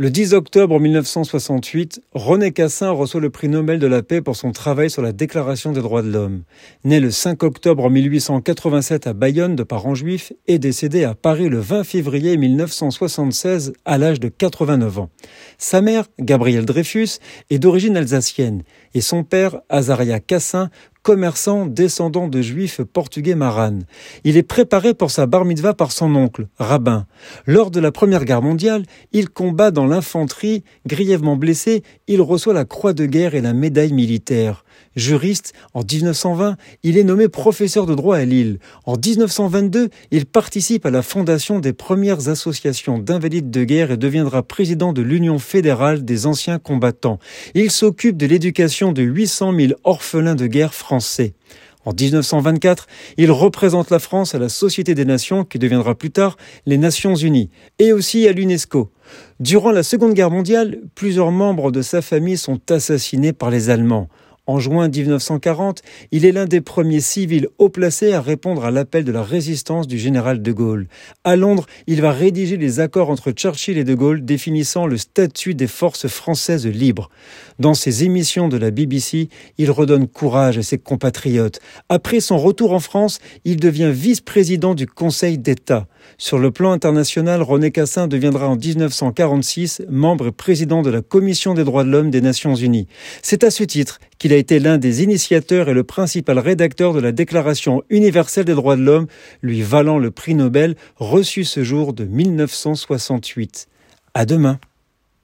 Le 10 octobre 1968, René Cassin reçoit le prix Nobel de la paix pour son travail sur la Déclaration des droits de l'homme. Né le 5 octobre 1887 à Bayonne de parents juifs et décédé à Paris le 20 février 1976 à l'âge de 89 ans. Sa mère, Gabrielle Dreyfus, est d'origine alsacienne et son père, Azaria Cassin, commerçant descendant de juifs portugais maranes. Il est préparé pour sa bar mitzvah par son oncle, rabbin. Lors de la Première Guerre mondiale, il combat dans l'infanterie, grièvement blessé, il reçoit la croix de guerre et la médaille militaire. Juriste, en 1920, il est nommé professeur de droit à Lille. En 1922, il participe à la fondation des premières associations d'invalides de guerre et deviendra président de l'Union fédérale des anciens combattants. Il s'occupe de l'éducation de 800 000 orphelins de guerre français. En 1924, il représente la France à la Société des Nations qui deviendra plus tard les Nations Unies et aussi à l'UNESCO. Durant la Seconde Guerre mondiale, plusieurs membres de sa famille sont assassinés par les Allemands. En juin 1940, il est l'un des premiers civils haut placés à répondre à l'appel de la résistance du général de Gaulle. À Londres, il va rédiger les accords entre Churchill et de Gaulle définissant le statut des forces françaises libres. Dans ses émissions de la BBC, il redonne courage à ses compatriotes. Après son retour en France, il devient vice-président du Conseil d'État. Sur le plan international, René Cassin deviendra en 1946 membre et président de la Commission des droits de l'homme des Nations Unies. C'est à ce titre qu'il a été l'un des initiateurs et le principal rédacteur de la Déclaration universelle des droits de l'homme, lui valant le prix Nobel reçu ce jour de 1968. À demain.